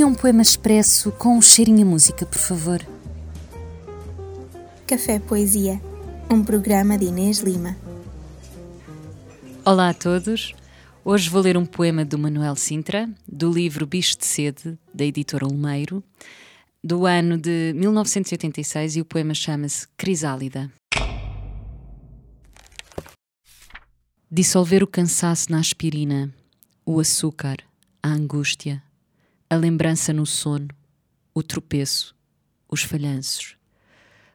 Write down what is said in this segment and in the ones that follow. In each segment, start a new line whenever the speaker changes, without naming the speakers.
Escolha um poema expresso com um cheirinho a música, por favor.
Café Poesia, um programa de Inês Lima.
Olá a todos. Hoje vou ler um poema do Manuel Sintra, do livro Bicho de Sede, da editora Olmeiro, do ano de 1986, e o poema chama-se Crisálida. Dissolver o cansaço na aspirina, o açúcar, a angústia, a lembrança no sono, o tropeço, os falhanços.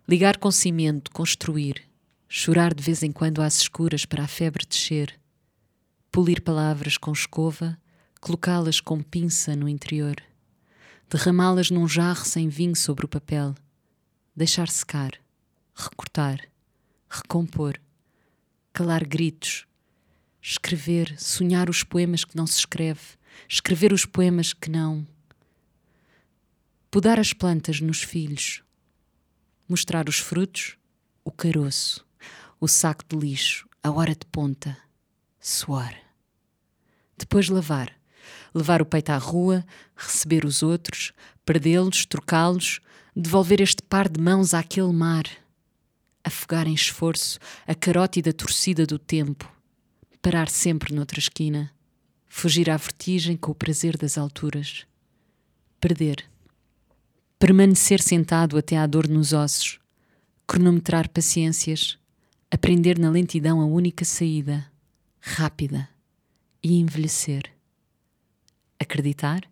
Ligar com cimento, construir, chorar de vez em quando às escuras para a febre descer, polir palavras com escova, colocá-las com pinça no interior, derramá-las num jarro sem vinho sobre o papel, deixar secar, recortar, recompor, calar gritos, escrever, sonhar os poemas que não se escreve, escrever os poemas que não. Podar as plantas nos filhos, mostrar os frutos, o caroço, o saco de lixo, a hora de ponta, suar. Depois lavar, levar o peito à rua, receber os outros, perdê-los, trocá-los, devolver este par de mãos àquele mar, afogar em esforço a carótida torcida do tempo, parar sempre noutra esquina, fugir à vertigem com o prazer das alturas, perder, permanecer sentado até à dor nos ossos, cronometrar paciências, aprender na lentidão a única saída, rápida, e envelhecer. Acreditar?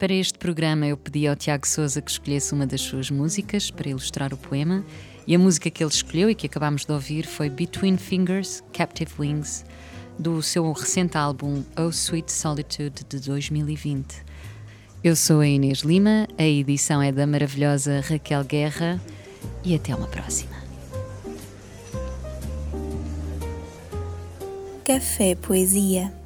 Para este programa, eu pedi ao Tiago Souza que escolhesse uma das suas músicas para ilustrar o poema, e a música que ele escolheu e que acabámos de ouvir foi Between Fingers, Captive Wings, do seu recente álbum Oh Sweet Solitude de 2020. Eu sou a Inês Lima, a edição é da maravilhosa Raquel Guerra e até uma próxima.
Café Poesia